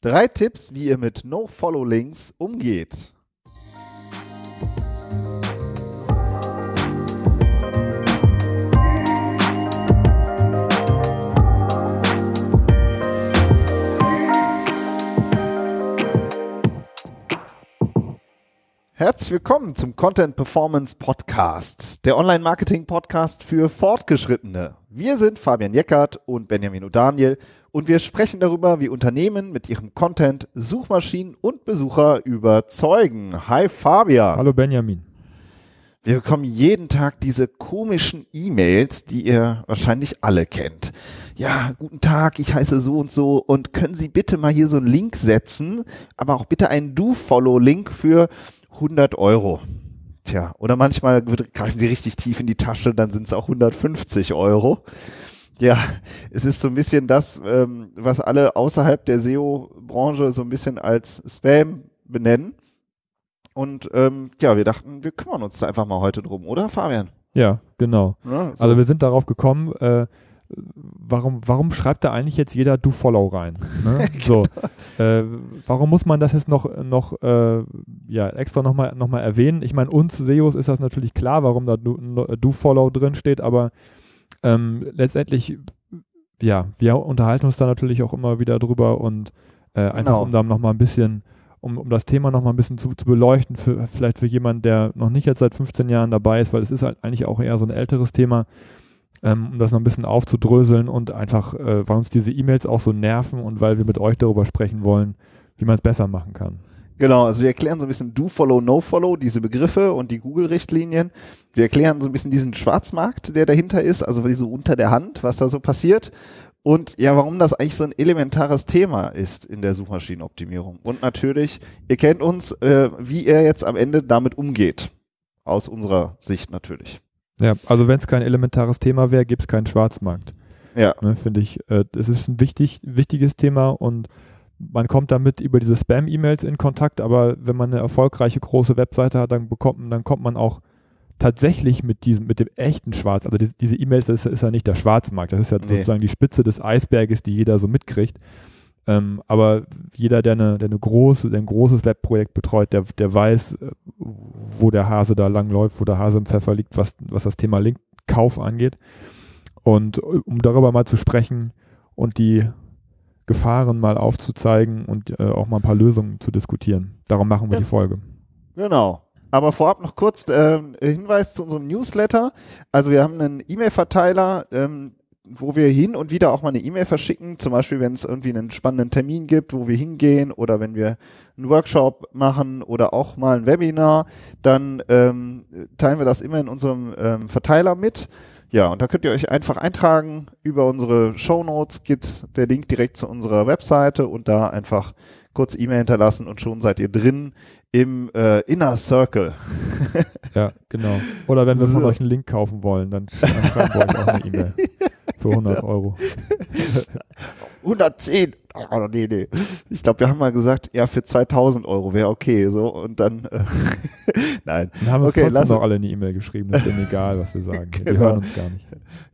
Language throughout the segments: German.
Drei Tipps, wie ihr mit No-Follow-Links umgeht. Herzlich willkommen zum Content Performance Podcast, der Online-Marketing-Podcast für Fortgeschrittene. Wir sind Fabian Jeckert und Benjamin O'Daniel und wir sprechen darüber, wie Unternehmen mit ihrem Content Suchmaschinen und Besucher überzeugen. Hi Fabian. Hallo Benjamin. Wir bekommen jeden Tag diese komischen E-Mails, die ihr wahrscheinlich alle kennt. Ja, guten Tag, ich heiße so und so und können Sie bitte mal hier so einen Link setzen, aber auch bitte einen Do-Follow-Link für 100 Euro. Tja, oder manchmal greifen sie richtig tief in die Tasche, dann sind es auch 150 Euro. Ja, es ist so ein bisschen das, ähm, was alle außerhalb der SEO-Branche so ein bisschen als Spam benennen. Und ähm, ja, wir dachten, wir kümmern uns da einfach mal heute drum, oder Fabian? Ja, genau. Ja, so. Also wir sind darauf gekommen, äh, warum, warum schreibt da eigentlich jetzt jeder Do Follow rein? Ne? so, äh, warum muss man das jetzt noch, noch äh, ja, extra nochmal noch mal erwähnen? Ich meine, uns SEOs ist das natürlich klar, warum da Do, Do Follow drin steht, aber ähm, letztendlich, ja, wir unterhalten uns da natürlich auch immer wieder drüber und äh, einfach genau. um da nochmal ein bisschen um, um das Thema nochmal ein bisschen zu, zu beleuchten, für, vielleicht für jemanden, der noch nicht jetzt seit 15 Jahren dabei ist, weil es ist halt eigentlich auch eher so ein älteres Thema ähm, um das noch ein bisschen aufzudröseln und einfach, äh, weil uns diese E-Mails auch so nerven und weil wir mit euch darüber sprechen wollen, wie man es besser machen kann. Genau, also wir erklären so ein bisschen Do Follow, No Follow, diese Begriffe und die Google-Richtlinien. Wir erklären so ein bisschen diesen Schwarzmarkt, der dahinter ist, also so unter der Hand, was da so passiert. Und ja, warum das eigentlich so ein elementares Thema ist in der Suchmaschinenoptimierung. Und natürlich, ihr kennt uns, äh, wie er jetzt am Ende damit umgeht. Aus unserer Sicht natürlich. Ja, also wenn es kein elementares Thema wäre, gibt es keinen Schwarzmarkt. Ja. Ne, Finde ich. Äh, es ist ein wichtig, wichtiges Thema und man kommt damit über diese Spam-E-Mails in Kontakt, aber wenn man eine erfolgreiche große Webseite hat, dann bekommt dann kommt man auch tatsächlich mit diesem, mit dem echten Schwarz, also die, diese E-Mails, das ist, ist, ja nicht der Schwarzmarkt, das ist ja nee. sozusagen die Spitze des Eisberges, die jeder so mitkriegt. Ähm, aber jeder, der, eine, der, eine große, der ein großes Webprojekt betreut, der, der weiß, äh, wo der Hase da langläuft, wo der Hase im Pfeffer liegt, was, was das Thema Linkkauf angeht. Und äh, um darüber mal zu sprechen und die Gefahren mal aufzuzeigen und äh, auch mal ein paar Lösungen zu diskutieren. Darum machen wir ja. die Folge. Genau. Aber vorab noch kurz äh, Hinweis zu unserem Newsletter. Also wir haben einen E-Mail-Verteiler, ähm, wo wir hin und wieder auch mal eine E-Mail verschicken, zum Beispiel wenn es irgendwie einen spannenden Termin gibt, wo wir hingehen oder wenn wir einen Workshop machen oder auch mal ein Webinar, dann ähm, teilen wir das immer in unserem ähm, Verteiler mit. Ja, und da könnt ihr euch einfach eintragen. Über unsere Show Notes geht der Link direkt zu unserer Webseite und da einfach kurz E-Mail hinterlassen und schon seid ihr drin im äh, Inner Circle. ja, genau. Oder wenn wir so. von euch einen Link kaufen wollen, dann schreiben wir euch auch eine E-Mail. Für 100 Euro. 110. Oh, nee, nee. Ich glaube, wir haben mal gesagt, ja, für 2000 Euro wäre okay. So, und dann, äh, nein. Dann haben wir okay, trotzdem noch alle eine E-Mail geschrieben. Das ist denen egal, was wir sagen. Genau. Wir hören uns gar nicht.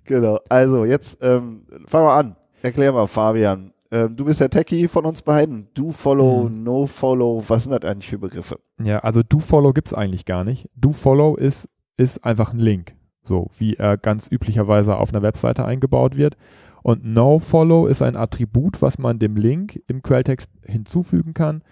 Genau. Also, jetzt ähm, fangen wir an. Erklär mal, Fabian. Ähm, du bist der Techie von uns beiden. Do Follow, mhm. No Follow. Was sind das eigentlich für Begriffe? Ja, also Do Follow gibt es eigentlich gar nicht. Do Follow ist, ist einfach ein Link so wie er ganz üblicherweise auf einer Webseite eingebaut wird. Und NoFollow ist ein Attribut, was man dem Link im Quelltext hinzufügen kann,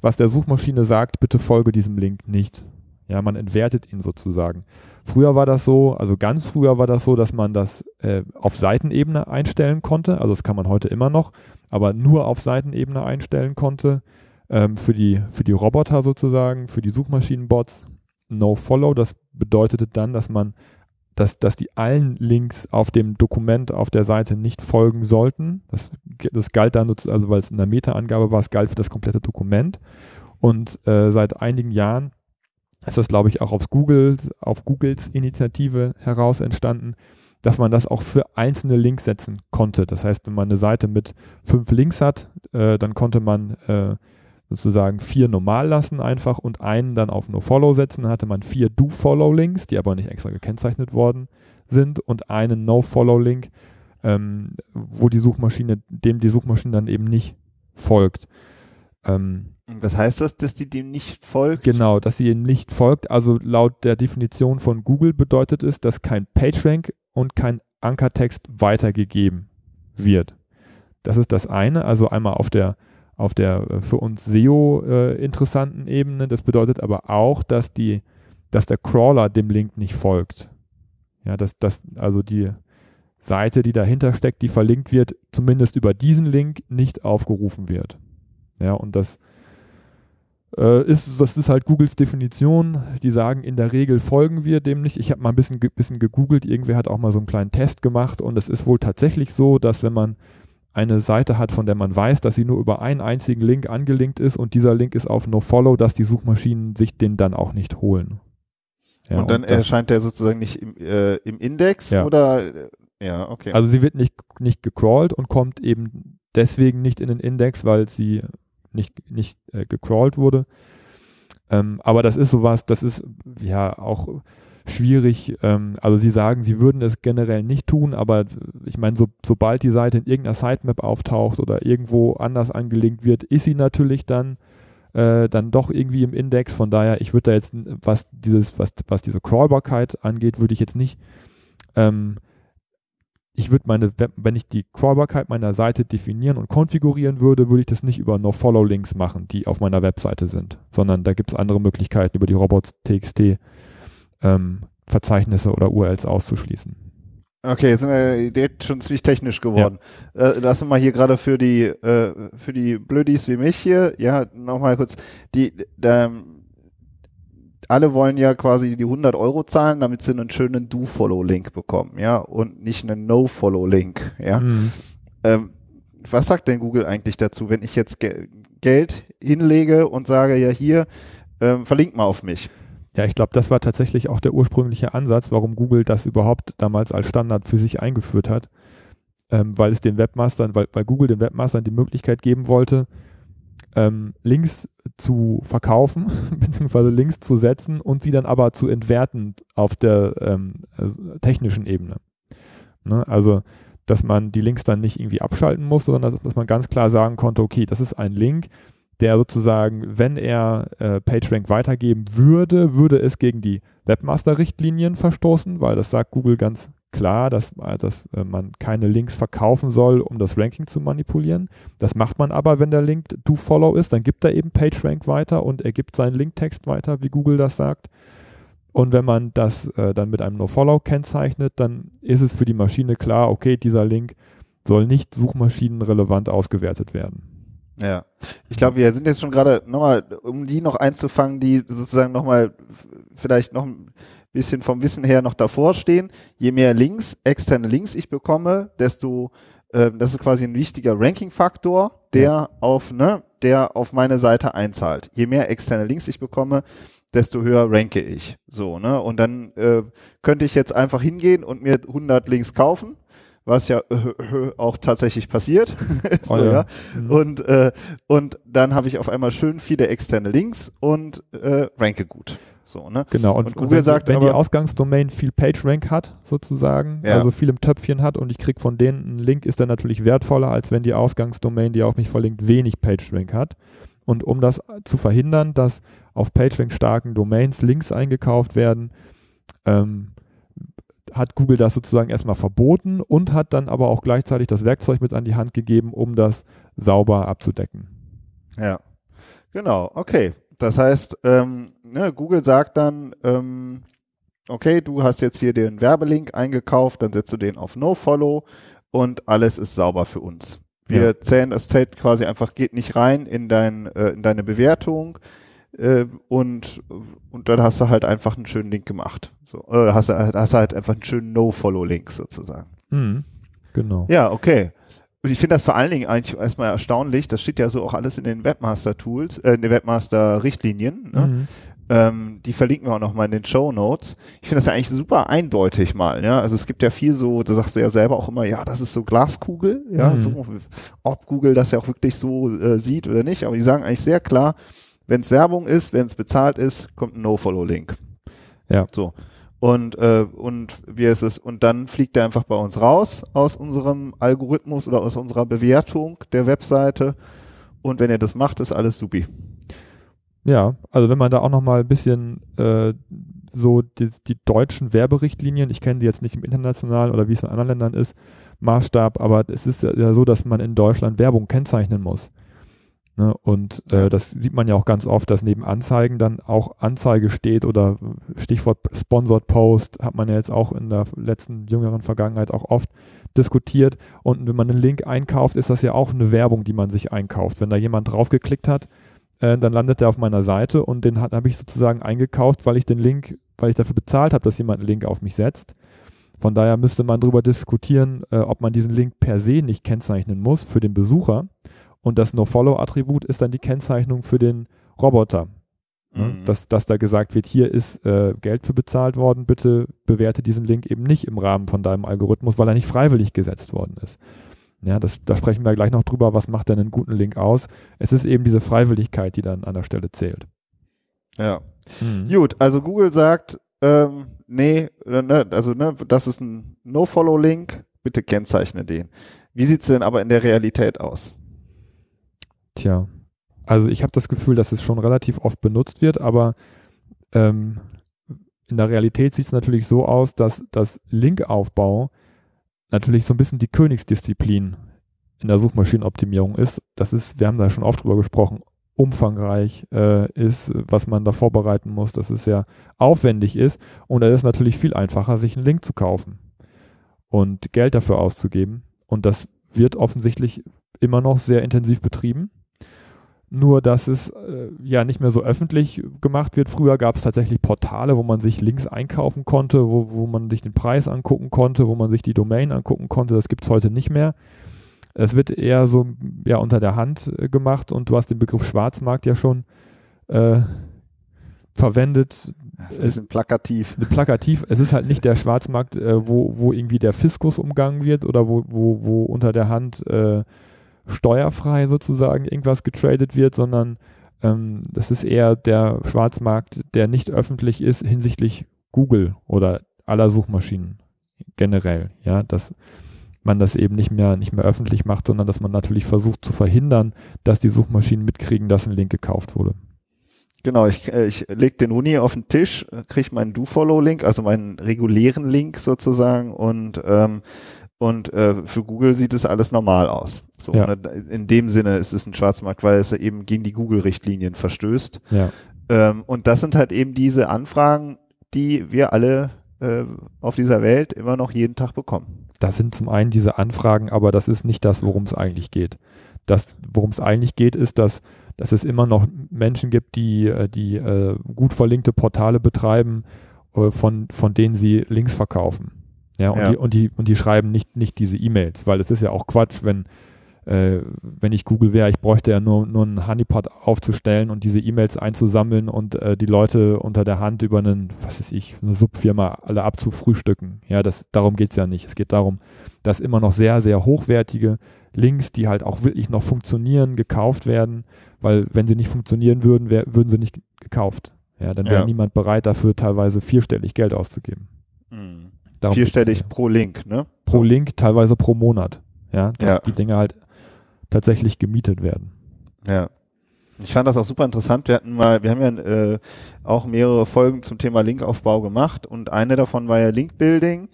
was der Suchmaschine sagt, bitte folge diesem Link nicht. Ja, man entwertet ihn sozusagen. Früher war das so, also ganz früher war das so, dass man das äh, auf Seitenebene einstellen konnte. Also das kann man heute immer noch, aber nur auf Seitenebene einstellen konnte. Ähm, für, die, für die Roboter sozusagen, für die Suchmaschinenbots. NoFollow, das bedeutete dann, dass man dass, dass die allen Links auf dem Dokument auf der Seite nicht folgen sollten. Das, das galt dann, also weil es in der Meta-Angabe war, es galt für das komplette Dokument. Und äh, seit einigen Jahren ist das, glaube ich, auch auf Google, auf Googles Initiative heraus entstanden, dass man das auch für einzelne Links setzen konnte. Das heißt, wenn man eine Seite mit fünf Links hat, äh, dann konnte man äh, sozusagen vier normal lassen einfach und einen dann auf No-Follow setzen. Dann hatte man vier Do-Follow-Links, die aber nicht extra gekennzeichnet worden sind und einen No-Follow-Link, ähm, wo die Suchmaschine, dem die Suchmaschine dann eben nicht folgt. Ähm, Was heißt das, dass die dem nicht folgt? Genau, dass sie ihm nicht folgt. Also laut der Definition von Google bedeutet es, dass kein PageRank und kein Ankertext weitergegeben wird. Das ist das eine, also einmal auf der auf der äh, für uns SEO äh, interessanten Ebene. Das bedeutet aber auch, dass die, dass der Crawler dem Link nicht folgt. Ja, dass, dass also die Seite, die dahinter steckt, die verlinkt wird, zumindest über diesen Link nicht aufgerufen wird. Ja, und das äh, ist, das ist halt Googles Definition. Die sagen, in der Regel folgen wir dem nicht. Ich habe mal ein bisschen, bisschen gegoogelt, irgendwer hat auch mal so einen kleinen Test gemacht und es ist wohl tatsächlich so, dass wenn man eine Seite hat, von der man weiß, dass sie nur über einen einzigen Link angelinkt ist und dieser Link ist auf NoFollow, dass die Suchmaschinen sich den dann auch nicht holen. Ja, und dann und erscheint der sozusagen nicht im, äh, im Index ja. oder äh, ja, okay. Also sie wird nicht, nicht gecrawlt und kommt eben deswegen nicht in den Index, weil sie nicht, nicht äh, gecrawlt wurde. Ähm, aber das ist sowas, das ist ja auch schwierig. Ähm, also sie sagen, sie würden es generell nicht tun, aber ich meine, so, sobald die Seite in irgendeiner Sitemap auftaucht oder irgendwo anders angelinkt wird, ist sie natürlich dann äh, dann doch irgendwie im Index. Von daher, ich würde da jetzt, was dieses, was, was diese Crawlbarkeit angeht, würde ich jetzt nicht ähm, ich würde meine, wenn ich die Crawlbarkeit meiner Seite definieren und konfigurieren würde, würde ich das nicht über No-Follow-Links machen, die auf meiner Webseite sind, sondern da gibt es andere Möglichkeiten, über die Robots.txt ähm, Verzeichnisse oder URLs auszuschließen. Okay, jetzt sind wir jetzt schon ziemlich technisch geworden. Ja. Äh, lassen wir mal hier gerade für die äh, für die Blödis wie mich hier, ja, nochmal kurz, die, da, alle wollen ja quasi die 100 Euro zahlen, damit sie einen schönen Do-Follow-Link bekommen, ja, und nicht einen No-Follow-Link, ja. Mhm. Ähm, was sagt denn Google eigentlich dazu, wenn ich jetzt Ge Geld hinlege und sage, ja hier, ähm, verlink mal auf mich? Ja, ich glaube, das war tatsächlich auch der ursprüngliche Ansatz, warum Google das überhaupt damals als Standard für sich eingeführt hat, ähm, weil es den Webmastern, weil, weil Google den Webmastern die Möglichkeit geben wollte, ähm, Links zu verkaufen, beziehungsweise Links zu setzen und sie dann aber zu entwerten auf der ähm, also technischen Ebene. Ne? Also, dass man die Links dann nicht irgendwie abschalten muss, sondern dass, dass, man ganz klar sagen konnte, okay, das ist ein Link, der sozusagen, wenn er äh, PageRank weitergeben würde, würde es gegen die Webmaster-Richtlinien verstoßen, weil das sagt Google ganz klar, dass, äh, dass äh, man keine Links verkaufen soll, um das Ranking zu manipulieren. Das macht man aber, wenn der Link DoFollow ist, dann gibt er eben PageRank weiter und er gibt seinen Linktext weiter, wie Google das sagt. Und wenn man das äh, dann mit einem NoFollow kennzeichnet, dann ist es für die Maschine klar, okay, dieser Link soll nicht suchmaschinenrelevant ausgewertet werden. Ja, ich glaube, wir sind jetzt schon gerade nochmal, um die noch einzufangen, die sozusagen nochmal vielleicht noch ein bisschen vom Wissen her noch davor stehen. Je mehr Links, externe Links ich bekomme, desto, äh, das ist quasi ein wichtiger Ranking-Faktor, der ja. auf, ne, der auf meine Seite einzahlt. Je mehr externe Links ich bekomme, desto höher ranke ich. So, ne? Und dann äh, könnte ich jetzt einfach hingehen und mir 100 Links kaufen was ja äh, auch tatsächlich passiert. so, oh ja. ja. Mhm. Und, äh, und dann habe ich auf einmal schön viele externe Links und äh, ranke gut. So, ne? Genau, und, und Google wenn, sagt wenn aber, die Ausgangsdomain viel PageRank hat, sozusagen, ja. also viel im Töpfchen hat und ich kriege von denen einen Link, ist der natürlich wertvoller, als wenn die Ausgangsdomain, die auf mich verlinkt, wenig PageRank hat. Und um das zu verhindern, dass auf PageRank starken Domains Links eingekauft werden, ähm, hat Google das sozusagen erstmal verboten und hat dann aber auch gleichzeitig das Werkzeug mit an die Hand gegeben, um das sauber abzudecken. Ja, genau, okay. Das heißt, ähm, ne, Google sagt dann, ähm, okay, du hast jetzt hier den Werbelink eingekauft, dann setzt du den auf No-Follow und alles ist sauber für uns. Wir ja. zählen, das zählt quasi einfach, geht nicht rein in, dein, äh, in deine Bewertung äh, und, und dann hast du halt einfach einen schönen Link gemacht. So, äh, hast, du, hast halt einfach einen schönen No-Follow-Link sozusagen. Mhm, genau. Ja, okay. Und ich finde das vor allen Dingen eigentlich erstmal erstaunlich, das steht ja so auch alles in den Webmaster-Tools, äh, in den Webmaster-Richtlinien. Ne? Mhm. Ähm, die verlinken wir auch nochmal in den Show Notes. Ich finde das ja eigentlich super eindeutig mal, ja. Also es gibt ja viel so, da sagst du ja selber auch immer, ja, das ist so Glaskugel, ja, mhm. so, ob Google das ja auch wirklich so äh, sieht oder nicht, aber die sagen eigentlich sehr klar, wenn es Werbung ist, wenn es bezahlt ist, kommt ein No-Follow-Link. Ja. So. Und, äh, und wie ist es? Und dann fliegt er einfach bei uns raus aus unserem Algorithmus oder aus unserer Bewertung der Webseite. Und wenn ihr das macht, ist alles supi. Ja, also wenn man da auch nochmal ein bisschen äh, so die, die deutschen Werberichtlinien, ich kenne die jetzt nicht im internationalen oder wie es in anderen Ländern ist, Maßstab, aber es ist ja so, dass man in Deutschland Werbung kennzeichnen muss. Ne? Und äh, das sieht man ja auch ganz oft, dass neben Anzeigen dann auch Anzeige steht oder Stichwort Sponsored Post hat man ja jetzt auch in der letzten jüngeren Vergangenheit auch oft diskutiert. Und wenn man einen Link einkauft, ist das ja auch eine Werbung, die man sich einkauft. Wenn da jemand draufgeklickt hat, äh, dann landet der auf meiner Seite und den habe ich sozusagen eingekauft, weil ich den Link, weil ich dafür bezahlt habe, dass jemand einen Link auf mich setzt. Von daher müsste man darüber diskutieren, äh, ob man diesen Link per se nicht kennzeichnen muss für den Besucher und das No-Follow-Attribut ist dann die Kennzeichnung für den Roboter. Ne? Mhm. Dass, dass da gesagt wird, hier ist äh, Geld für bezahlt worden, bitte bewerte diesen Link eben nicht im Rahmen von deinem Algorithmus, weil er nicht freiwillig gesetzt worden ist. Ja, das, da sprechen wir gleich noch drüber, was macht denn einen guten Link aus. Es ist eben diese Freiwilligkeit, die dann an der Stelle zählt. Ja. Mhm. Gut, also Google sagt, ähm, nee, äh, ne, also ne, das ist ein No-Follow-Link, bitte kennzeichne den. Wie sieht es denn aber in der Realität aus? Tja, also ich habe das Gefühl, dass es schon relativ oft benutzt wird, aber ähm, in der Realität sieht es natürlich so aus, dass das Linkaufbau natürlich so ein bisschen die Königsdisziplin in der Suchmaschinenoptimierung ist. Das ist, wir haben da schon oft drüber gesprochen, umfangreich äh, ist, was man da vorbereiten muss, dass es sehr aufwendig ist. Und es ist natürlich viel einfacher, sich einen Link zu kaufen und Geld dafür auszugeben. Und das wird offensichtlich immer noch sehr intensiv betrieben nur dass es äh, ja nicht mehr so öffentlich gemacht wird. Früher gab es tatsächlich Portale, wo man sich Links einkaufen konnte, wo, wo man sich den Preis angucken konnte, wo man sich die Domain angucken konnte. Das gibt es heute nicht mehr. Es wird eher so ja, unter der Hand äh, gemacht und du hast den Begriff Schwarzmarkt ja schon äh, verwendet. Das ist ein bisschen plakativ. Plakativ. Es ist halt nicht der Schwarzmarkt, äh, wo, wo irgendwie der Fiskus umgangen wird oder wo, wo, wo unter der Hand äh, steuerfrei sozusagen irgendwas getradet wird, sondern ähm, das ist eher der Schwarzmarkt, der nicht öffentlich ist hinsichtlich Google oder aller Suchmaschinen generell. Ja, dass man das eben nicht mehr, nicht mehr öffentlich macht, sondern dass man natürlich versucht zu verhindern, dass die Suchmaschinen mitkriegen, dass ein Link gekauft wurde. Genau, ich, äh, ich lege den Uni auf den Tisch, kriege meinen Do-Follow-Link, also meinen regulären Link sozusagen und ähm, und äh, für Google sieht es alles normal aus. So, ja. ne, in dem Sinne ist es ein Schwarzmarkt, weil es eben gegen die Google-Richtlinien verstößt. Ja. Ähm, und das sind halt eben diese Anfragen, die wir alle äh, auf dieser Welt immer noch jeden Tag bekommen. Das sind zum einen diese Anfragen, aber das ist nicht das, worum es eigentlich geht. Das, worum es eigentlich geht, ist, dass, dass es immer noch Menschen gibt, die, äh, die äh, gut verlinkte Portale betreiben, äh, von, von denen sie Links verkaufen. Ja, und, ja. Die, und, die, und die schreiben nicht, nicht diese E-Mails, weil es ist ja auch Quatsch, wenn, äh, wenn ich Google wäre, ich bräuchte ja nur, nur einen Honeypot aufzustellen und diese E-Mails einzusammeln und äh, die Leute unter der Hand über einen, was weiß ich, eine Subfirma alle abzufrühstücken. Ja, das, darum geht es ja nicht. Es geht darum, dass immer noch sehr, sehr hochwertige Links, die halt auch wirklich noch funktionieren, gekauft werden, weil wenn sie nicht funktionieren würden, wär, würden sie nicht gekauft. Ja, dann wäre ja. niemand bereit, dafür teilweise vierstellig Geld auszugeben. Mhm. Darum Vierstellig pro Link, ne? Pro Link, teilweise pro Monat. Ja, dass ja. die Dinge halt tatsächlich gemietet werden. Ja. Ich fand das auch super interessant. Wir hatten mal, wir haben ja äh, auch mehrere Folgen zum Thema Linkaufbau gemacht und eine davon war ja Linkbuilding.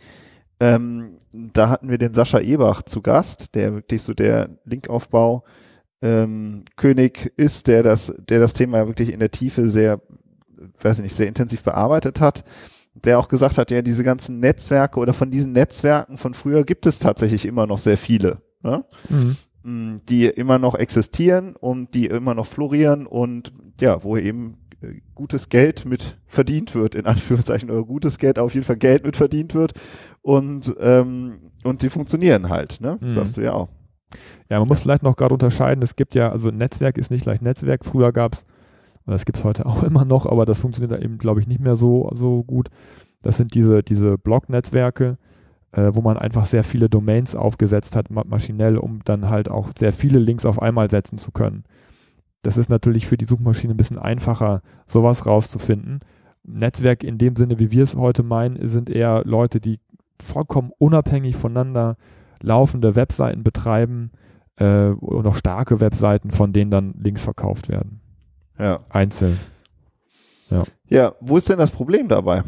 Ähm, da hatten wir den Sascha Ebach zu Gast, der wirklich so der Linkaufbau ähm, König ist, der das, der das Thema wirklich in der Tiefe sehr, weiß ich nicht, sehr intensiv bearbeitet hat der auch gesagt hat, ja, diese ganzen Netzwerke oder von diesen Netzwerken von früher gibt es tatsächlich immer noch sehr viele, ne? mhm. Mm, die immer noch existieren und die immer noch florieren und ja, wo eben äh, gutes Geld mit verdient wird, in Anführungszeichen, oder gutes Geld, auf jeden Fall Geld mit verdient wird und, ähm, und sie funktionieren halt, ne? Mhm. Sagst du ja auch. Ja, man muss vielleicht noch gerade unterscheiden, es gibt ja, also Netzwerk ist nicht gleich Netzwerk. Früher gab es das gibt es heute auch immer noch, aber das funktioniert da eben, glaube ich, nicht mehr so, so gut. Das sind diese, diese Blog-Netzwerke, äh, wo man einfach sehr viele Domains aufgesetzt hat, maschinell, um dann halt auch sehr viele Links auf einmal setzen zu können. Das ist natürlich für die Suchmaschine ein bisschen einfacher, sowas rauszufinden. Netzwerk in dem Sinne, wie wir es heute meinen, sind eher Leute, die vollkommen unabhängig voneinander laufende Webseiten betreiben, äh, und auch starke Webseiten, von denen dann Links verkauft werden. Ja. Einzeln. Ja. Ja, wo ist denn das Problem dabei?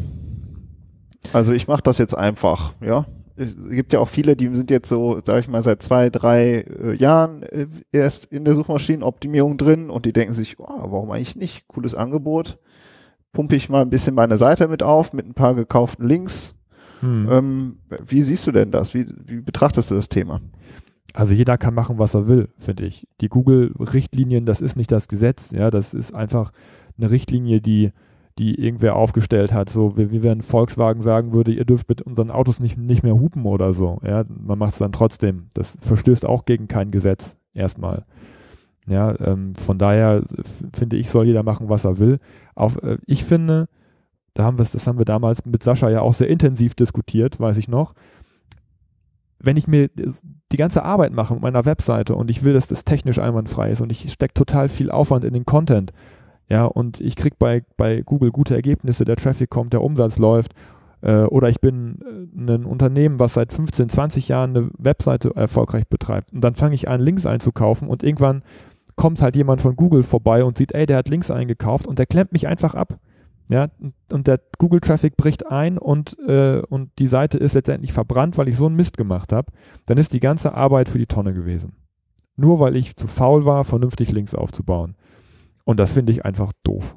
Also ich mache das jetzt einfach, ja. Es gibt ja auch viele, die sind jetzt so, sag ich mal, seit zwei, drei äh, Jahren äh, erst in der Suchmaschinenoptimierung drin und die denken sich, oh, warum eigentlich nicht? Cooles Angebot. Pumpe ich mal ein bisschen meine Seite mit auf, mit ein paar gekauften Links. Hm. Ähm, wie siehst du denn das? Wie, wie betrachtest du das Thema? Also jeder kann machen, was er will, finde ich. Die Google-Richtlinien, das ist nicht das Gesetz, ja, das ist einfach eine Richtlinie, die die irgendwer aufgestellt hat. So wie, wie wenn Volkswagen sagen würde, ihr dürft mit unseren Autos nicht, nicht mehr hupen oder so. Ja, man macht es dann trotzdem. Das verstößt auch gegen kein Gesetz erstmal. Ja, ähm, von daher finde ich, soll jeder machen, was er will. Auch, äh, ich finde, da haben wir das haben wir damals mit Sascha ja auch sehr intensiv diskutiert, weiß ich noch. Wenn ich mir die ganze Arbeit mache mit meiner Webseite und ich will, dass das technisch einwandfrei ist und ich stecke total viel Aufwand in den Content, ja, und ich kriege bei, bei Google gute Ergebnisse, der Traffic kommt, der Umsatz läuft. Äh, oder ich bin äh, ein Unternehmen, was seit 15, 20 Jahren eine Webseite erfolgreich betreibt. Und dann fange ich an, Links einzukaufen und irgendwann kommt halt jemand von Google vorbei und sieht, ey, der hat Links eingekauft und der klemmt mich einfach ab. Ja, und der Google-Traffic bricht ein und, äh, und die Seite ist letztendlich verbrannt, weil ich so einen Mist gemacht habe, dann ist die ganze Arbeit für die Tonne gewesen. Nur weil ich zu faul war, vernünftig Links aufzubauen. Und das finde ich einfach doof.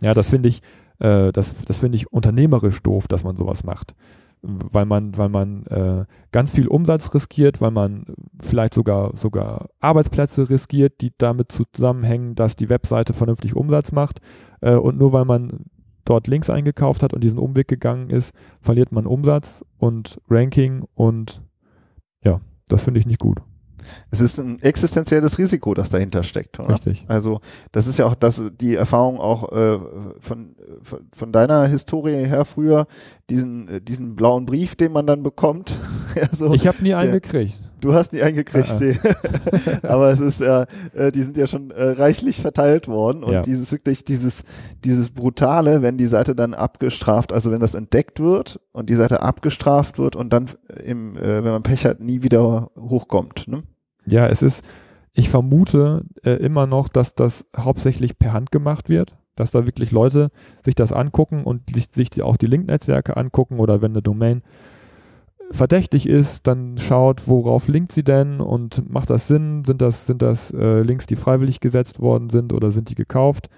Ja, das finde ich, äh, das, das finde ich unternehmerisch doof, dass man sowas macht. Weil man, weil man äh, ganz viel Umsatz riskiert, weil man vielleicht sogar, sogar Arbeitsplätze riskiert, die damit zusammenhängen, dass die Webseite vernünftig Umsatz macht. Äh, und nur weil man dort Links eingekauft hat und diesen Umweg gegangen ist, verliert man Umsatz und Ranking und ja, das finde ich nicht gut. Es ist ein existenzielles Risiko, das dahinter steckt. Oder? Richtig. Also das ist ja auch das, die Erfahrung auch äh, von, von, von deiner Historie her früher, diesen, äh, diesen blauen Brief, den man dann bekommt. ja, so, ich habe nie einen gekriegt. Du hast nie einen gekriegt, ja, aber es ist ja, äh, die sind ja schon äh, reichlich verteilt worden und ja. dieses wirklich, dieses, dieses brutale, wenn die Seite dann abgestraft, also wenn das entdeckt wird und die Seite abgestraft wird und dann im, äh, wenn man Pech hat, nie wieder hochkommt. Ne? Ja, es ist, ich vermute äh, immer noch, dass das hauptsächlich per Hand gemacht wird, dass da wirklich Leute sich das angucken und sich, sich auch die Link-Netzwerke angucken oder wenn eine Domain verdächtig ist, dann schaut, worauf linkt sie denn und macht das Sinn? Sind das, sind das äh, Links, die freiwillig gesetzt worden sind oder sind die gekauft?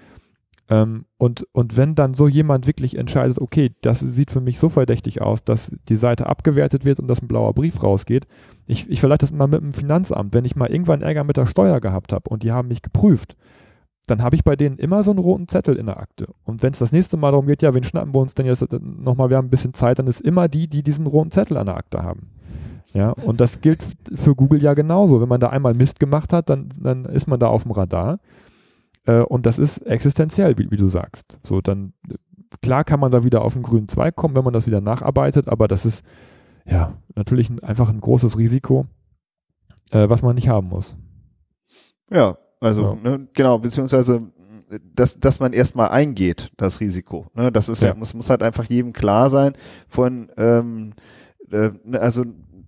Ähm, und, und wenn dann so jemand wirklich entscheidet, okay, das sieht für mich so verdächtig aus, dass die Seite abgewertet wird und dass ein blauer Brief rausgeht, ich, ich vergleiche das mal mit dem Finanzamt, wenn ich mal irgendwann Ärger mit der Steuer gehabt habe und die haben mich geprüft, dann habe ich bei denen immer so einen roten Zettel in der Akte. Und wenn es das nächste Mal darum geht, ja, wen schnappen wir uns denn jetzt nochmal, wir haben ein bisschen Zeit, dann ist immer die, die diesen roten Zettel an der Akte haben. Ja, und das gilt für Google ja genauso. Wenn man da einmal Mist gemacht hat, dann, dann ist man da auf dem Radar. Äh, und das ist existenziell, wie, wie, du sagst. So, dann, klar kann man da wieder auf den grünen Zweig kommen, wenn man das wieder nacharbeitet, aber das ist, ja, natürlich ein, einfach ein großes Risiko, äh, was man nicht haben muss. Ja, also, ja. Ne, genau, beziehungsweise, dass, dass man erstmal eingeht, das Risiko. Ne? Das ist ja, ja muss, muss halt einfach jedem klar sein. Von, ähm, äh, also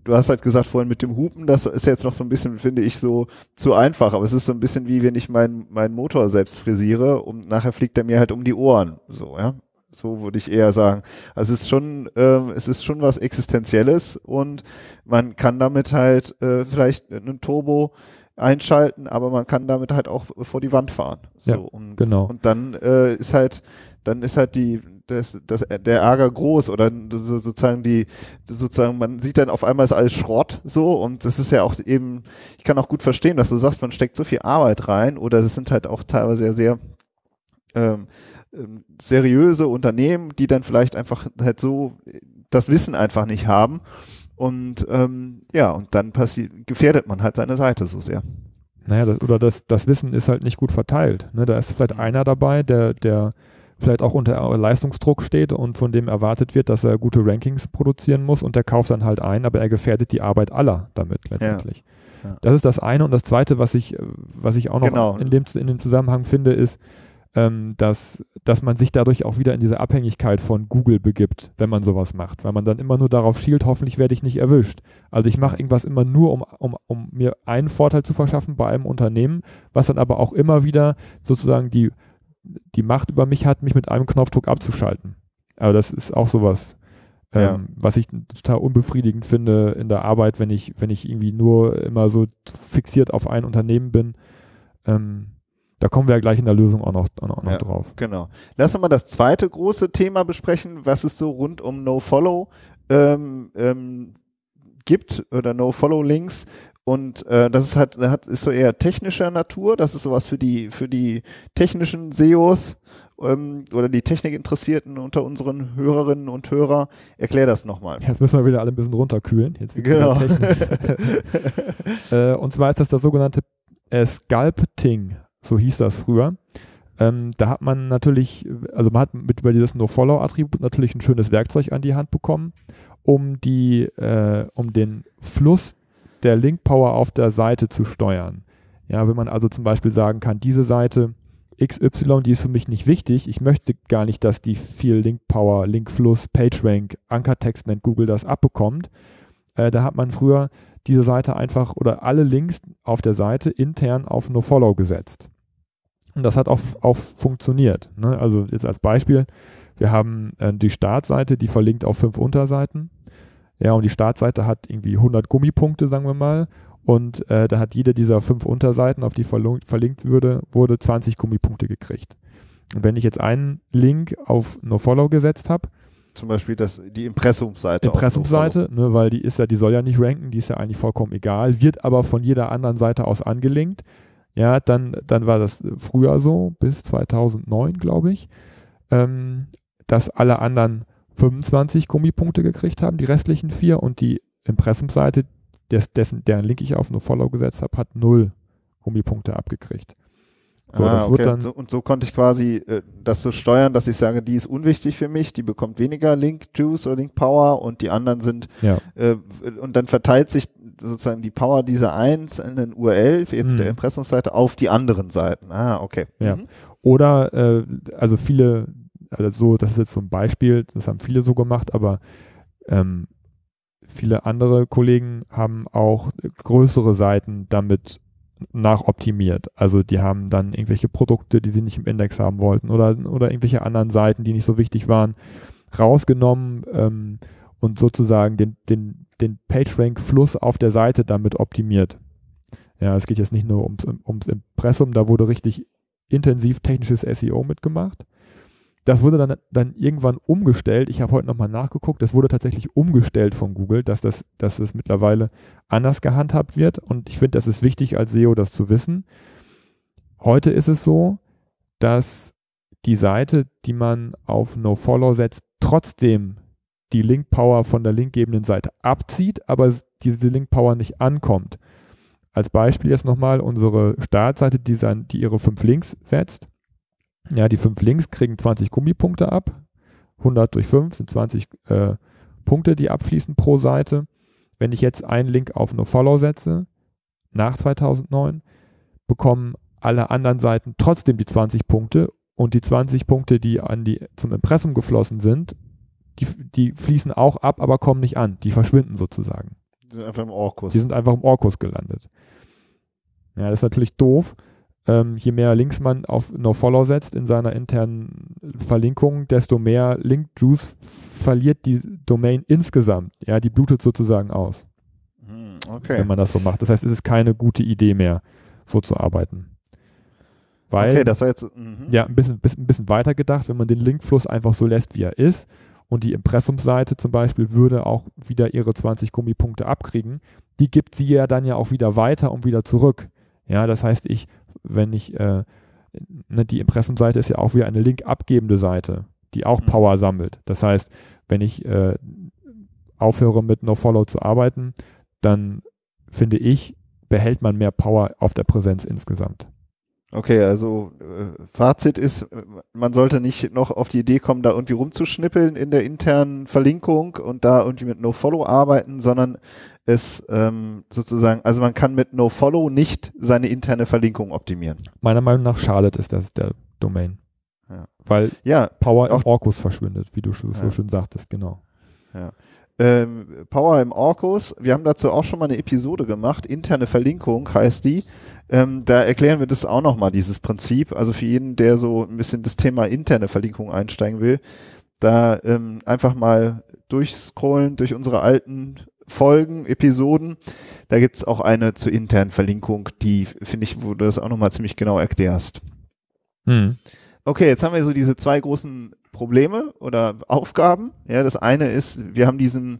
du hast halt gesagt vorhin mit dem Hupen, das ist jetzt noch so ein bisschen, finde ich, so zu einfach. Aber es ist so ein bisschen wie wenn ich meinen meinen Motor selbst frisiere und nachher fliegt er mir halt um die Ohren. So, ja. So würde ich eher sagen. Also es ist schon, äh, es ist schon was Existenzielles und man kann damit halt äh, vielleicht einen Turbo einschalten, aber man kann damit halt auch vor die Wand fahren. So, ja, und, genau. Und dann äh, ist halt, dann ist halt die, das, das, der Ärger groß oder sozusagen die, sozusagen, man sieht dann auf einmal ist alles Schrott so und das ist ja auch eben, ich kann auch gut verstehen, dass du sagst, man steckt so viel Arbeit rein oder es sind halt auch teilweise sehr, sehr ähm, ähm, seriöse Unternehmen, die dann vielleicht einfach halt so das Wissen einfach nicht haben und ähm, ja, und dann gefährdet man halt seine Seite so sehr. Naja, das, oder das, das Wissen ist halt nicht gut verteilt. Ne? Da ist vielleicht einer dabei, der, der vielleicht auch unter Leistungsdruck steht und von dem erwartet wird, dass er gute Rankings produzieren muss und der kauft dann halt ein, aber er gefährdet die Arbeit aller damit letztendlich. Ja. Ja. Das ist das eine und das zweite, was ich, was ich auch noch genau. in, dem, in dem Zusammenhang finde, ist, ähm, dass, dass man sich dadurch auch wieder in diese Abhängigkeit von Google begibt, wenn man sowas macht, weil man dann immer nur darauf schielt, hoffentlich werde ich nicht erwischt. Also ich mache irgendwas immer nur, um, um, um mir einen Vorteil zu verschaffen bei einem Unternehmen, was dann aber auch immer wieder sozusagen die, die Macht über mich hat, mich mit einem Knopfdruck abzuschalten. Aber das ist auch sowas, ähm, ja. was ich total unbefriedigend finde in der Arbeit, wenn ich, wenn ich irgendwie nur immer so fixiert auf ein Unternehmen bin. Ähm, da kommen wir ja gleich in der Lösung auch noch, auch noch ja, drauf. Genau. Lass uns mal das zweite große Thema besprechen, was es so rund um No-Follow ähm, ähm, gibt oder No-Follow-Links. Und äh, das ist halt, hat, ist so eher technischer Natur. Das ist sowas für die, für die technischen SEOs ähm, oder die Technikinteressierten unter unseren Hörerinnen und Hörer. Erklär das nochmal. Jetzt müssen wir wieder alle ein bisschen runterkühlen. Jetzt genau. äh, und zwar ist das das sogenannte äh, Sculpting so hieß das früher. Ähm, da hat man natürlich, also man hat mit über dieses No-Follow-Attribut natürlich ein schönes Werkzeug an die Hand bekommen, um die, äh, um den Fluss der Link-Power auf der Seite zu steuern. Ja, wenn man also zum Beispiel sagen kann, diese Seite XY, die ist für mich nicht wichtig, ich möchte gar nicht, dass die viel Link-Power, Link-Fluss, PageRank, Ankertext nennt Google das abbekommt. Äh, da hat man früher diese Seite einfach oder alle Links auf der Seite intern auf No-Follow gesetzt. Und das hat auch, auch funktioniert. Ne? Also jetzt als Beispiel, wir haben äh, die Startseite, die verlinkt auf fünf Unterseiten. Ja, und die Startseite hat irgendwie 100 Gummipunkte, sagen wir mal. Und äh, da hat jede dieser fünf Unterseiten, auf die verlinkt würde, wurde 20 Gummipunkte gekriegt. Und wenn ich jetzt einen Link auf NoFollow gesetzt habe, zum Beispiel das, die Impressumsseite. Impressumsseite, ne, weil die ist ja, die soll ja nicht ranken, die ist ja eigentlich vollkommen egal, wird aber von jeder anderen Seite aus angelinkt. Ja, dann, dann war das früher so, bis 2009, glaube ich, ähm, dass alle anderen 25 Gummipunkte gekriegt haben, die restlichen vier und die Impressumseite, des, dessen, deren Link ich auf NoFollow gesetzt habe, hat null Gummipunkte abgekriegt. So, ah, okay. und, so, und, so, konnte ich quasi äh, das so steuern, dass ich sage, die ist unwichtig für mich, die bekommt weniger Link Juice oder Link Power und die anderen sind ja. äh, und dann verteilt sich sozusagen die Power dieser einzelnen URL, jetzt mhm. der Impressumsseite, auf die anderen Seiten. Ah, okay. Ja. Mhm. Oder, äh, also viele, also so, das ist jetzt so ein Beispiel, das haben viele so gemacht, aber ähm, viele andere Kollegen haben auch größere Seiten damit nachoptimiert. Also die haben dann irgendwelche Produkte, die sie nicht im Index haben wollten oder, oder irgendwelche anderen Seiten, die nicht so wichtig waren, rausgenommen ähm, und sozusagen den, den, den PageRank-Fluss auf der Seite damit optimiert. Ja, es geht jetzt nicht nur ums, ums Impressum, da wurde richtig intensiv technisches SEO mitgemacht. Das wurde dann, dann irgendwann umgestellt. Ich habe heute nochmal nachgeguckt. Das wurde tatsächlich umgestellt von Google, dass das, dass das mittlerweile anders gehandhabt wird. Und ich finde, das ist wichtig als SEO, das zu wissen. Heute ist es so, dass die Seite, die man auf NoFollow setzt, trotzdem die Link Power von der linkgebenden Seite abzieht, aber diese Link Power nicht ankommt. Als Beispiel jetzt nochmal unsere Startseite, die, die ihre fünf Links setzt. Ja, die fünf Links kriegen 20 Gummipunkte ab. 100 durch 5 sind 20 äh, Punkte, die abfließen pro Seite. Wenn ich jetzt einen Link auf NoFollow setze, nach 2009, bekommen alle anderen Seiten trotzdem die 20 Punkte und die 20 Punkte, die an die zum Impressum geflossen sind, die, die fließen auch ab, aber kommen nicht an. Die verschwinden sozusagen. Die sind einfach im Orkus. Die sind einfach im Orkus gelandet. Ja, das ist natürlich doof. Ähm, je mehr Links man auf NoFollow setzt in seiner internen Verlinkung, desto mehr Link-Juice verliert die Domain insgesamt. Ja, die blutet sozusagen aus. Hm, okay. Wenn man das so macht. Das heißt, es ist keine gute Idee mehr, so zu arbeiten. Weil, okay, das war jetzt. Mhm. Ja, ein bisschen, bisschen, ein bisschen weiter gedacht, wenn man den Linkfluss einfach so lässt, wie er ist und die Impressumsseite zum Beispiel würde auch wieder ihre 20 Gummipunkte abkriegen. Die gibt sie ja dann ja auch wieder weiter und wieder zurück. Ja, das heißt, ich, wenn ich, äh, ne, die Impressumseite ist ja auch wieder eine linkabgebende Seite, die auch mhm. Power sammelt. Das heißt, wenn ich äh, aufhöre mit NoFollow zu arbeiten, dann finde ich, behält man mehr Power auf der Präsenz insgesamt. Okay, also äh, Fazit ist, man sollte nicht noch auf die Idee kommen, da irgendwie rumzuschnippeln in der internen Verlinkung und da irgendwie mit NoFollow arbeiten, sondern es ähm, sozusagen, also man kann mit NoFollow nicht seine interne Verlinkung optimieren. Meiner Meinung nach schadet es das der, Domain. Ja. Weil Ja, Power im Orkus verschwindet, wie du so Ja. schön sagtest, genau. ähm, Power im Orkus, wir haben dazu auch schon mal eine Episode gemacht, interne Verlinkung heißt die. Ähm, da erklären wir das auch nochmal, dieses Prinzip. Also für jeden, der so ein bisschen das Thema interne Verlinkung einsteigen will, da ähm, einfach mal durchscrollen durch unsere alten Folgen, Episoden. Da gibt's auch eine zur internen Verlinkung, die finde ich, wo du das auch nochmal ziemlich genau erklärst. Hm. Okay, jetzt haben wir so diese zwei großen Probleme oder Aufgaben. Ja, das eine ist, wir haben diesen,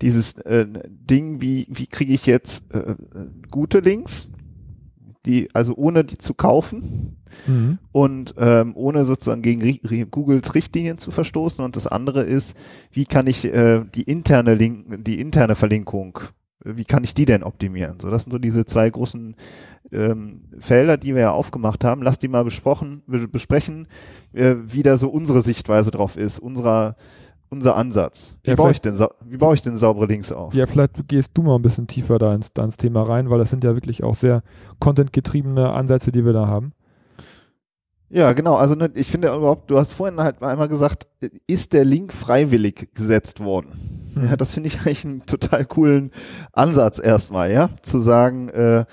dieses äh, Ding, wie, wie kriege ich jetzt äh, äh, gute Links, die, also ohne die zu kaufen Mhm. und ähm, ohne sozusagen gegen Ri- Ri- Googles Richtlinien zu verstoßen. Und das andere ist, wie kann ich äh, die interne Link, die interne Verlinkung, wie kann ich die denn optimieren? So, das sind so diese zwei großen ähm, Felder, die wir ja aufgemacht haben. Lass die mal besprochen, be- besprechen, äh, wie da so unsere Sichtweise drauf ist, unserer, unser Ansatz. Wie, Ja, baue ich denn, wie baue ich denn saubere Links auf? Ja, vielleicht gehst du mal ein bisschen tiefer da ins, da ins Thema rein, weil das sind ja wirklich auch sehr contentgetriebene Ansätze, die wir da haben. Ja, genau. Also ne, ich finde überhaupt, du hast vorhin halt einmal gesagt, ist der Link freiwillig gesetzt worden? Mhm. Ja, das finde ich eigentlich einen total coolen Ansatz erstmal, ja, zu sagen, äh,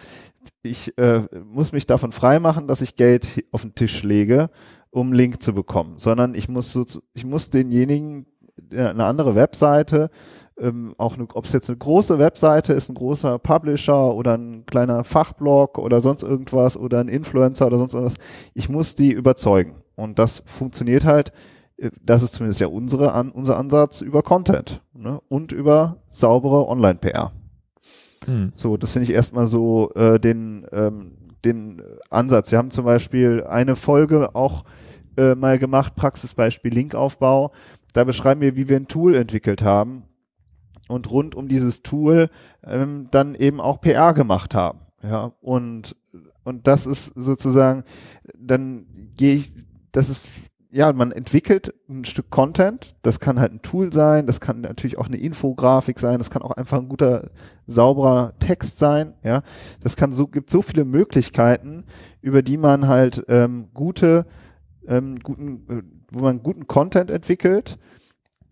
ich äh, muss mich davon freimachen, dass ich Geld auf den Tisch lege, um einen Link zu bekommen, sondern ich muss so, ich muss denjenigen eine andere Webseite, ähm, auch eine, ob es jetzt eine große Webseite ist, ein großer Publisher oder ein kleiner Fachblog oder sonst irgendwas oder ein Influencer oder sonst irgendwas, ich muss die überzeugen. Und das funktioniert halt, äh, das ist zumindest ja unsere, an, unser Ansatz über Content ne? und über saubere Online-PR. Hm. So, das finde ich erstmal so äh, den, ähm, den Ansatz. Wir haben zum Beispiel eine Folge auch äh, mal gemacht, Praxisbeispiel Linkaufbau. Da beschreiben wir, wie wir ein Tool entwickelt haben und rund um dieses Tool ähm, dann eben auch PR gemacht haben. Ja, und, und das ist sozusagen, dann gehe ich, das ist, ja, man entwickelt ein Stück Content, das kann halt ein Tool sein, das kann natürlich auch eine Infografik sein, das kann auch einfach ein guter, sauberer Text sein, ja. Das kann so, gibt so viele Möglichkeiten, über die man halt ähm, gute, ähm, guten, äh, wo man guten Content entwickelt,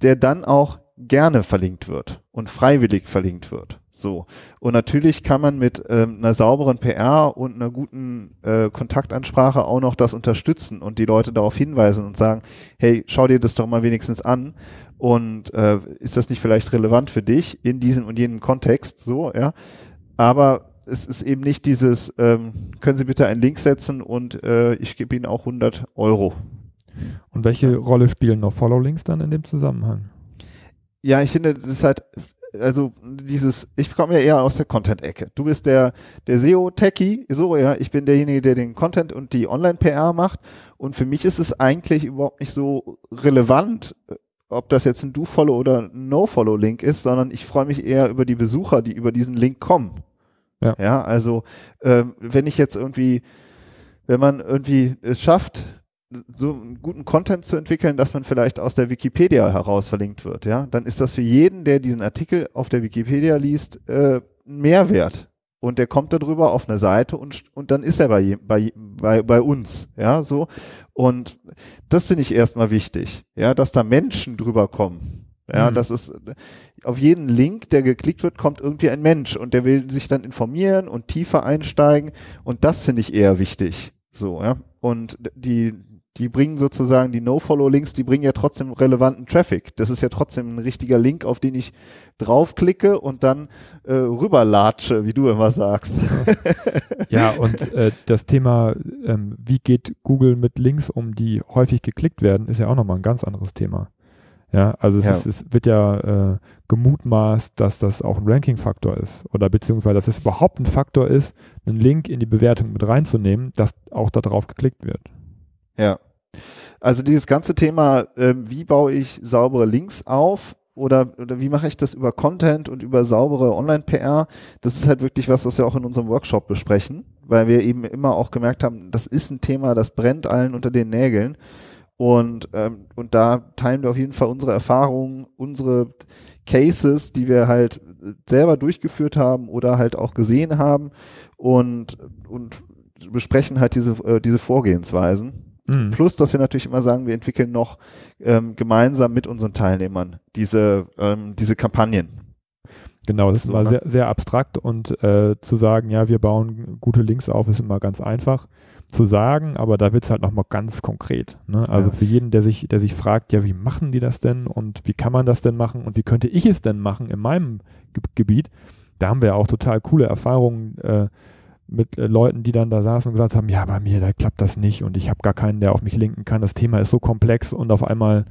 der dann auch gerne verlinkt wird und freiwillig verlinkt wird. So. Und natürlich kann man mit ähm, einer sauberen PR und einer guten äh, Kontaktansprache auch noch das unterstützen und die Leute darauf hinweisen und sagen, hey, schau dir das doch mal wenigstens an und äh, ist das nicht vielleicht relevant für dich in diesem und jenem Kontext, so, ja. Aber es ist eben nicht dieses, ähm, können Sie bitte einen Link setzen und äh, ich gebe Ihnen auch 100 Euro. Und welche Rolle spielen noch Follow-Links dann in dem Zusammenhang? Ja, ich finde, das ist halt, also dieses, ich komme ja eher aus der Content-Ecke. Du bist der, der SEO-Techie, so, ja, ich bin derjenige, der den Content und die Online-PR macht. Und für mich ist es eigentlich überhaupt nicht so relevant, ob das jetzt ein Do-Follow oder ein No-Follow-Link ist, sondern ich freue mich eher über die Besucher, die über diesen Link kommen. Ja. ja also, ähm, wenn ich jetzt irgendwie, wenn man irgendwie es schafft, so einen guten Content zu entwickeln, dass man vielleicht aus der Wikipedia heraus verlinkt wird, ja, dann ist das für jeden, der diesen Artikel auf der Wikipedia liest, äh, ein Mehrwert. Und der kommt darüber auf eine Seite und, und dann ist er bei, bei, bei, bei uns, ja, so. Und das finde ich erstmal wichtig, ja, dass da Menschen drüber kommen. Ja, Mhm. das ist, auf jeden Link, der geklickt wird, kommt irgendwie ein Mensch und der will sich dann informieren und tiefer einsteigen. Und das finde ich eher wichtig. So, ja. Und die, die bringen sozusagen die No-Follow-Links, die bringen ja trotzdem relevanten Traffic. Das ist ja trotzdem ein richtiger Link, auf den ich draufklicke und dann äh, rüberlatsche, wie du immer sagst. Ja, und äh, das Thema, ähm, wie geht Google mit Links um, die häufig geklickt werden, ist ja auch nochmal ein ganz anderes Thema. Ja, also es, Ja. Ist, es wird ja äh, gemutmaßt, dass das auch ein Ranking-Faktor ist oder beziehungsweise, dass es überhaupt ein Faktor ist, einen Link in die Bewertung mit reinzunehmen, dass auch darauf geklickt wird. Ja. Also dieses ganze Thema, ähm, wie baue ich saubere Links auf oder, oder wie mache ich das über Content und über saubere Online-PR, das ist halt wirklich was, was wir auch in unserem Workshop besprechen, weil wir eben immer auch gemerkt haben, das ist ein Thema, das brennt allen unter den Nägeln. Und, ähm, und da teilen wir auf jeden Fall unsere Erfahrungen, unsere Cases, die wir halt selber durchgeführt haben oder halt auch gesehen haben und, und besprechen halt diese, äh, diese Vorgehensweisen. Mhm. Plus, dass wir natürlich immer sagen, wir entwickeln noch ähm, gemeinsam mit unseren Teilnehmern diese, ähm, diese Kampagnen. Genau, das ist so, immer ne? sehr, sehr abstrakt und äh, zu sagen, ja, wir bauen gute Links auf, ist immer ganz einfach zu sagen, aber da wird es halt nochmal ganz konkret. Ne? Also ja. für jeden, der sich, der sich fragt, ja, wie machen die das denn und wie kann man das denn machen und wie könnte ich es denn machen in meinem Ge Gebiet, da haben wir auch total coole Erfahrungen äh, mit äh, Leuten, die dann da saßen und gesagt haben, ja, bei mir, da klappt das nicht und ich habe gar keinen, der auf mich linken kann. Das Thema ist so komplex und auf einmal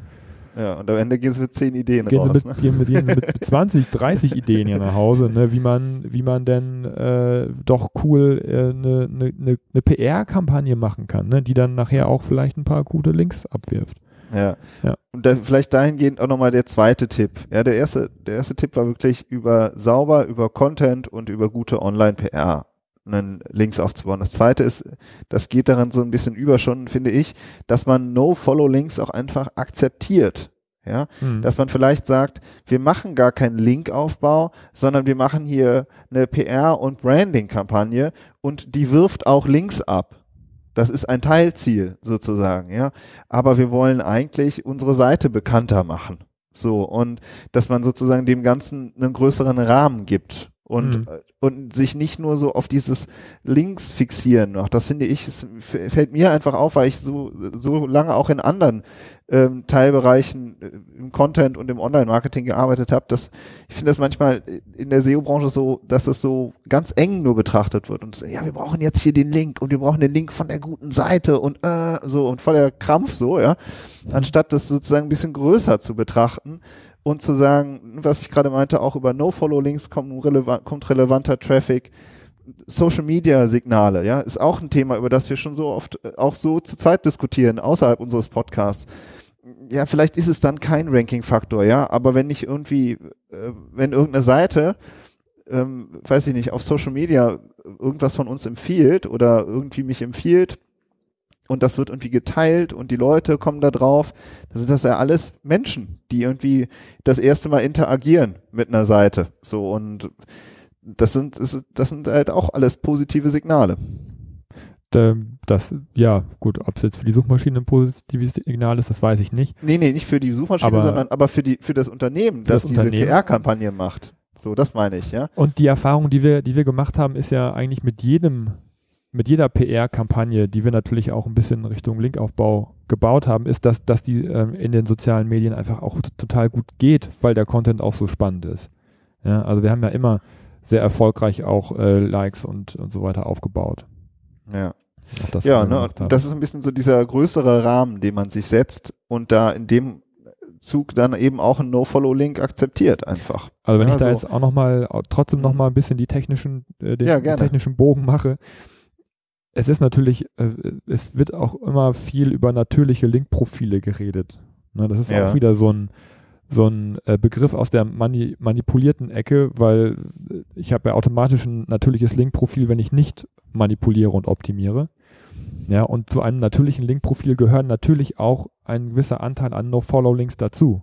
ja, und am Ende gehen sie mit zehn Ideen gehen raus. Sie mit, ne? gehen, mit, gehen sie mit 20, 30 Ideen hier nach Hause, ne, wie man, wie man denn äh, doch cool eine äh, ne, ne, ne, ne PR-Kampagne machen kann, ne, die dann nachher auch vielleicht ein paar gute Links abwirft. Ja. ja. Und da, vielleicht dahingehend auch nochmal der zweite Tipp. Ja, der erste, der erste Tipp war wirklich über sauber, über Content und über gute Online-PR einen Links aufzubauen. Das zweite ist, das geht daran so ein bisschen über schon, finde ich, dass man No-Follow-Links auch einfach akzeptiert. Ja, mhm. dass man vielleicht sagt, wir machen gar keinen Linkaufbau, sondern wir machen hier eine PR- und Branding-Kampagne und die wirft auch Links ab. Das ist ein Teilziel sozusagen, ja. Aber wir wollen eigentlich unsere Seite bekannter machen. So, und dass man sozusagen dem Ganzen einen größeren Rahmen gibt und, mhm. und sich nicht nur so auf dieses Links fixieren noch. Das finde ich, es fällt mir einfach auf, weil ich so, so lange auch in anderen ähm, Teilbereichen äh, im Content und im Online-Marketing gearbeitet habe, dass ich finde das manchmal in der SEO-Branche so, dass es so ganz eng nur betrachtet wird und ja, wir brauchen jetzt hier den Link und wir brauchen den Link von der guten Seite und äh, so und voller Krampf so, ja, anstatt das sozusagen ein bisschen größer zu betrachten und zu sagen, was ich gerade meinte, auch über No-Follow-Links kommt, relevant, kommt relevanter Traffic. Social Media Signale, ja, ist auch ein Thema, über das wir schon so oft äh, auch so zu zweit diskutieren, außerhalb unseres Podcasts. Ja, vielleicht ist es dann kein Ranking-Faktor, ja, aber wenn ich irgendwie, äh, wenn irgendeine Seite, ähm, weiß ich nicht, auf Social Media irgendwas von uns empfiehlt oder irgendwie mich empfiehlt, und das wird irgendwie geteilt und die Leute kommen da drauf. Das sind das ja alles Menschen, die irgendwie das erste Mal interagieren mit einer Seite. So und das sind, das sind halt auch alles positive Signale. Das, ja, gut, ob es jetzt für die Suchmaschine ein positives Signal ist, das weiß ich nicht. Nee, nee, nicht für die Suchmaschine, aber sondern aber für die, für das Unternehmen, das, das diese PR-Kampagne macht. So, das meine ich, ja. Und die Erfahrung, die wir, die wir gemacht haben, ist ja eigentlich mit jedem mit jeder PR-Kampagne, die wir natürlich auch ein bisschen Richtung Linkaufbau gebaut haben, ist, dass, dass die ähm, in den sozialen Medien einfach auch total gut geht, weil der Content auch so spannend ist. Ja, also wir haben ja immer sehr erfolgreich auch äh, Likes und, und so weiter aufgebaut. Ja. Das ja, ne, das ist ein bisschen so dieser größere Rahmen, den man sich setzt und da in dem Zug dann eben auch ein No-Follow-Link akzeptiert einfach. Also wenn ja, ich da so. jetzt auch nochmal, trotzdem nochmal ein bisschen die technischen, äh, den, ja, den technischen Bogen mache, es ist natürlich, äh, es wird auch immer viel über natürliche Linkprofile geredet. Ne, das ist ja. auch wieder so ein, so ein äh, Begriff aus der mani manipulierten Ecke, weil äh, ich habe ja automatisch ein natürliches Linkprofil, wenn ich nicht manipuliere und optimiere. Ja, und zu einem natürlichen Linkprofil gehören natürlich auch ein gewisser Anteil an No-Follow-Links dazu.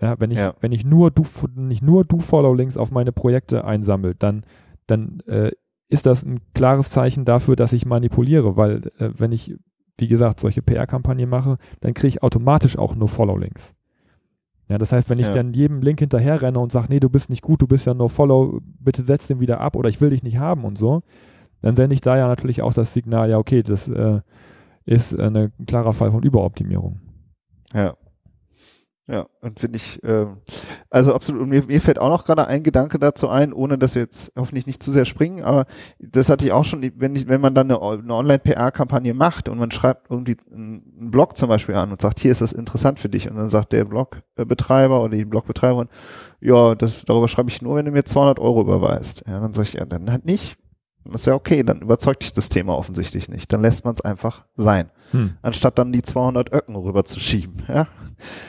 Ja, wenn ich, ja. wenn ich nur du, nicht nur Do-Follow-Links auf meine Projekte einsammle, dann, dann äh, ist das ein klares Zeichen dafür, dass ich manipuliere, weil äh, wenn ich, wie gesagt, solche PR-Kampagnen mache, dann kriege ich automatisch auch nur Follow-Links. Ja, das heißt, wenn ich ja. dann jedem Link hinterher renne und sage, nee, du bist nicht gut, du bist ja nur Follow, bitte setz den wieder ab oder ich will dich nicht haben und so, dann sende ich da ja natürlich auch das Signal, ja, okay, das äh, ist eine, ein klarer Fall von Überoptimierung. Ja. Ja, und finde ich, äh, also absolut, und mir, mir fällt auch noch gerade ein Gedanke dazu ein, ohne dass wir jetzt hoffentlich nicht zu sehr springen, aber das hatte ich auch schon, wenn, ich, wenn man dann eine, eine Online-PR-Kampagne macht und man schreibt irgendwie einen Blog zum Beispiel an und sagt, hier ist das interessant für dich und dann sagt der Blogbetreiber oder die Blogbetreiberin, ja, das, darüber schreibe ich nur, wenn du mir 200 Euro überweist. Ja, dann sage ich, ja, dann halt nicht. Das ist ja okay, dann überzeugt dich das Thema offensichtlich nicht. Dann lässt man es einfach sein. Hm. Anstatt dann die 200 Öcken rüberzuschieben. Ja?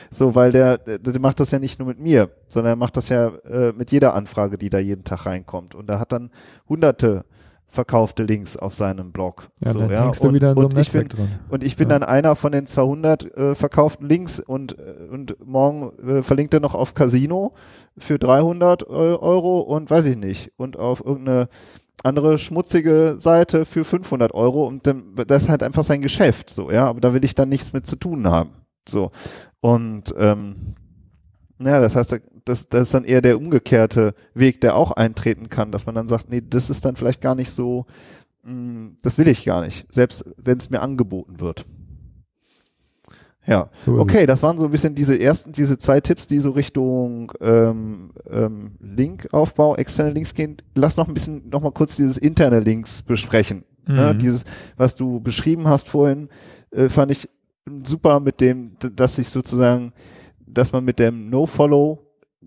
So, weil der, der macht das ja nicht nur mit mir, sondern er macht das ja äh, mit jeder Anfrage, die da jeden Tag reinkommt. Und er hat dann hunderte verkaufte Links auf seinem Blog. Ja, so, dann ja. und, du wieder in so einem ich bin, drin. Und ich bin ja. dann einer von den 200 äh, verkauften Links und, äh, und morgen äh, verlinkt er noch auf Casino für 300 Euro und weiß ich nicht. Und auf irgendeine andere schmutzige Seite für 500 Euro und dann, das ist halt einfach sein Geschäft, so, ja, aber da will ich dann nichts mit zu tun haben, so. Und, ähm, ja, das heißt, das, das ist dann eher der umgekehrte Weg, der auch eintreten kann, dass man dann sagt, nee, das ist dann vielleicht gar nicht so, mh, mm, das will ich gar nicht, selbst wenn es mir angeboten wird. Ja, so okay, das waren so ein bisschen diese ersten, diese zwei Tipps, die so Richtung ähm, ähm, Linkaufbau, externe Links gehen. Lass noch ein bisschen, noch mal kurz dieses interne Links besprechen. Ne? Mhm. Ne? Dieses, was du beschrieben hast vorhin, äh, fand ich super mit dem, dass sich sozusagen, dass man mit dem No-Follow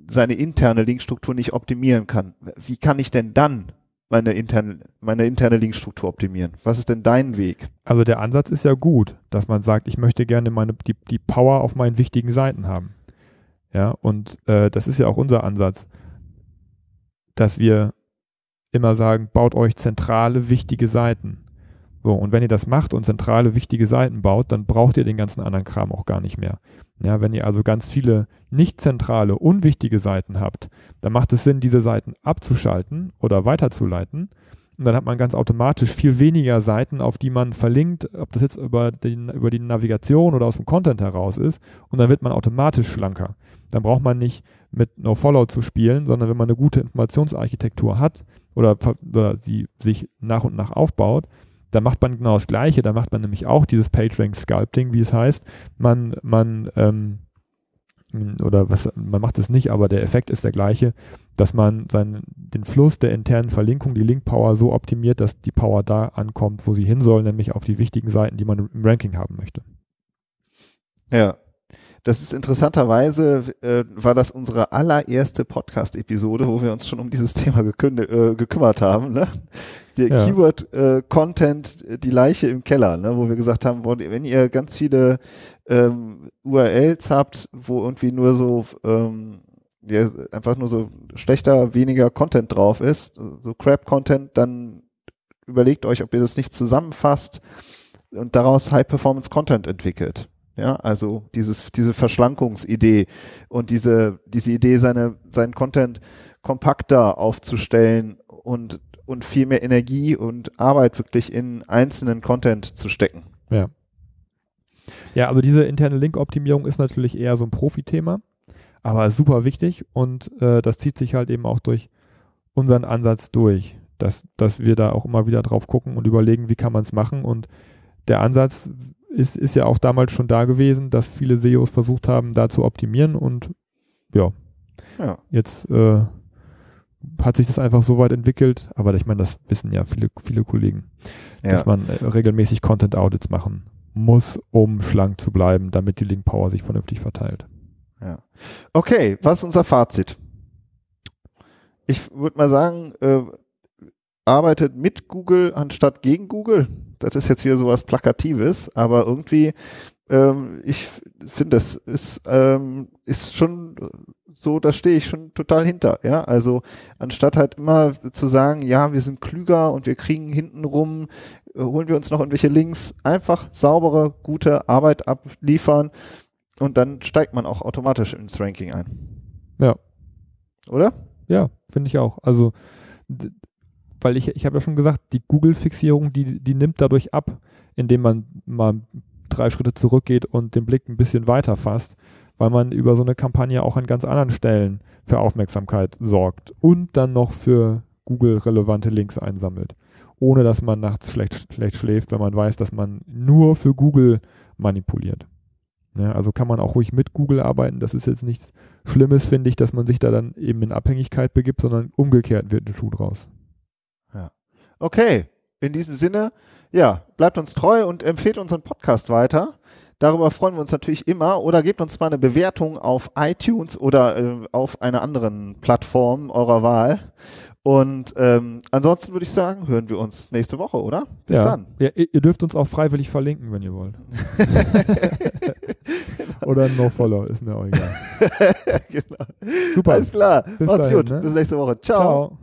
seine interne Linkstruktur nicht optimieren kann. Wie kann ich denn dann meine interne, meine interne Linkstruktur optimieren. Was ist denn dein Weg? Also der Ansatz ist ja gut, dass man sagt, ich möchte gerne meine, die, die Power auf meinen wichtigen Seiten haben. Ja, und äh, das ist ja auch unser Ansatz, dass wir immer sagen, baut euch zentrale, wichtige Seiten. So, und wenn ihr das macht und zentrale, wichtige Seiten baut, dann braucht ihr den ganzen anderen Kram auch gar nicht mehr. Ja, wenn ihr also ganz viele nicht zentrale, unwichtige Seiten habt, dann macht es Sinn, diese Seiten abzuschalten oder weiterzuleiten. Und dann hat man ganz automatisch viel weniger Seiten, auf die man verlinkt, ob das jetzt über, den, über die Navigation oder aus dem Content heraus ist. Und dann wird man automatisch schlanker. Dann braucht man nicht mit NoFollow zu spielen, sondern wenn man eine gute Informationsarchitektur hat oder, oder sie sich nach und nach aufbaut, da macht man genau das Gleiche. Da macht man nämlich auch dieses PageRank Sculpting, wie es heißt. Man, man, ähm, oder was, man macht es nicht, aber der Effekt ist der gleiche, dass man seinen, den Fluss der internen Verlinkung, die Link Power so optimiert, dass die Power da ankommt, wo sie hin soll, nämlich auf die wichtigen Seiten, die man im Ranking haben möchte. Ja, das ist interessanterweise, äh, war das unsere allererste Podcast-Episode, wo wir uns schon um dieses Thema äh, gekümmert haben. Ne? Der ja. Keyword-Content, äh, die Leiche im Keller, ne? wo wir gesagt haben, wenn ihr ganz viele ähm, URLs habt, wo irgendwie nur so ähm, ja, einfach nur so schlechter, weniger Content drauf ist, so Crap-Content, dann überlegt euch, ob ihr das nicht zusammenfasst und daraus High-Performance-Content entwickelt. Ja, also dieses, diese Verschlankungsidee und diese, diese Idee, seine, seinen Content kompakter aufzustellen und, und viel mehr Energie und Arbeit wirklich in einzelnen Content zu stecken. Ja. Ja, also diese interne Link-Optimierung ist natürlich eher so ein Profithema, aber super wichtig und äh, das zieht sich halt eben auch durch unseren Ansatz durch, dass, dass wir da auch immer wieder drauf gucken und überlegen, wie kann man es machen und der Ansatz ist, ist ja auch damals schon da gewesen, dass viele SEOs versucht haben, da zu optimieren und ja, ja. jetzt äh, hat sich das einfach so weit entwickelt, aber ich meine, das wissen ja viele, viele Kollegen, ja. dass man äh, regelmäßig Content Audits machen muss, um schlank zu bleiben, damit die Link Power sich vernünftig verteilt. Ja. Okay, was ist unser Fazit? Ich würde mal sagen, äh, arbeitet mit Google anstatt gegen Google. Das ist jetzt wieder sowas Plakatives, aber irgendwie, ähm, ich finde, das ist, ähm, ist schon so, da stehe ich schon total hinter. Ja, also anstatt halt immer zu sagen, ja, wir sind klüger und wir kriegen hintenrum, äh, holen wir uns noch irgendwelche Links, einfach saubere, gute Arbeit abliefern und dann steigt man auch automatisch ins Ranking ein. Ja. Oder? Ja, finde ich auch. Also weil ich, ich habe ja schon gesagt, die Google-Fixierung, die, die nimmt dadurch ab, indem man mal drei Schritte zurückgeht und den Blick ein bisschen weiter fasst, weil man über so eine Kampagne auch an ganz anderen Stellen für Aufmerksamkeit sorgt und dann noch für Google-relevante Links einsammelt, ohne dass man nachts schlecht, schlecht schläft, wenn man weiß, dass man nur für Google manipuliert. Ja, also kann man auch ruhig mit Google arbeiten. Das ist jetzt nichts Schlimmes, finde ich, dass man sich da dann eben in Abhängigkeit begibt, sondern umgekehrt wird ein Schuh draus. Okay, in diesem Sinne, ja, bleibt uns treu und empfehlt unseren Podcast weiter. Darüber freuen wir uns natürlich immer. Oder gebt uns mal eine Bewertung auf iTunes oder äh, auf einer anderen Plattform eurer Wahl. Und ähm, ansonsten würde ich sagen, hören wir uns nächste Woche, oder? Bis ja. dann. Ja, ihr dürft uns auch freiwillig verlinken, wenn ihr wollt. oder No Follow, ist mir auch egal. genau. Super. Alles klar. Bis Macht's dahin, gut. Ne? Bis nächste Woche. Ciao. Ciao.